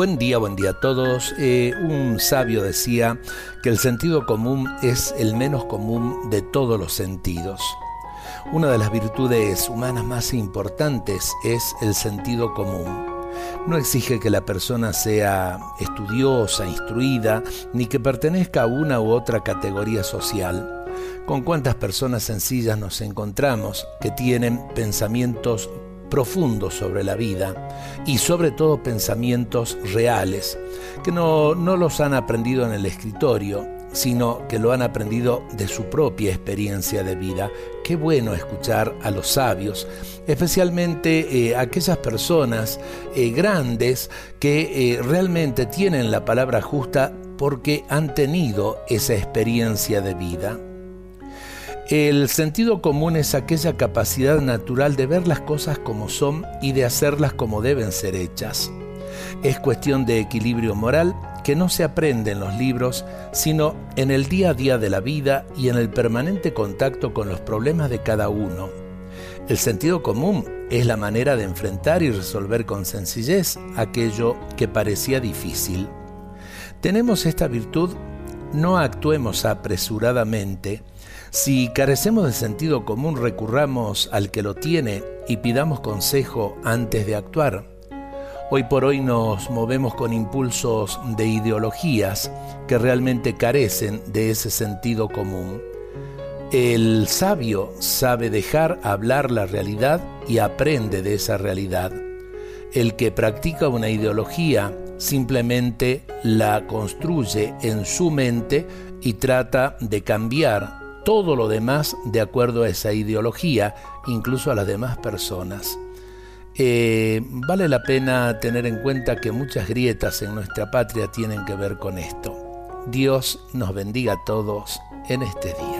Buen día, buen día a todos. Eh, un sabio decía que el sentido común es el menos común de todos los sentidos. Una de las virtudes humanas más importantes es el sentido común. No exige que la persona sea estudiosa, instruida, ni que pertenezca a una u otra categoría social. ¿Con cuántas personas sencillas nos encontramos que tienen pensamientos profundos sobre la vida y sobre todo pensamientos reales, que no, no los han aprendido en el escritorio, sino que lo han aprendido de su propia experiencia de vida. Qué bueno escuchar a los sabios, especialmente eh, aquellas personas eh, grandes que eh, realmente tienen la palabra justa porque han tenido esa experiencia de vida. El sentido común es aquella capacidad natural de ver las cosas como son y de hacerlas como deben ser hechas. Es cuestión de equilibrio moral que no se aprende en los libros, sino en el día a día de la vida y en el permanente contacto con los problemas de cada uno. El sentido común es la manera de enfrentar y resolver con sencillez aquello que parecía difícil. Tenemos esta virtud, no actuemos apresuradamente, si carecemos de sentido común, recurramos al que lo tiene y pidamos consejo antes de actuar. Hoy por hoy nos movemos con impulsos de ideologías que realmente carecen de ese sentido común. El sabio sabe dejar hablar la realidad y aprende de esa realidad. El que practica una ideología simplemente la construye en su mente y trata de cambiar todo lo demás de acuerdo a esa ideología, incluso a las demás personas. Eh, vale la pena tener en cuenta que muchas grietas en nuestra patria tienen que ver con esto. Dios nos bendiga a todos en este día.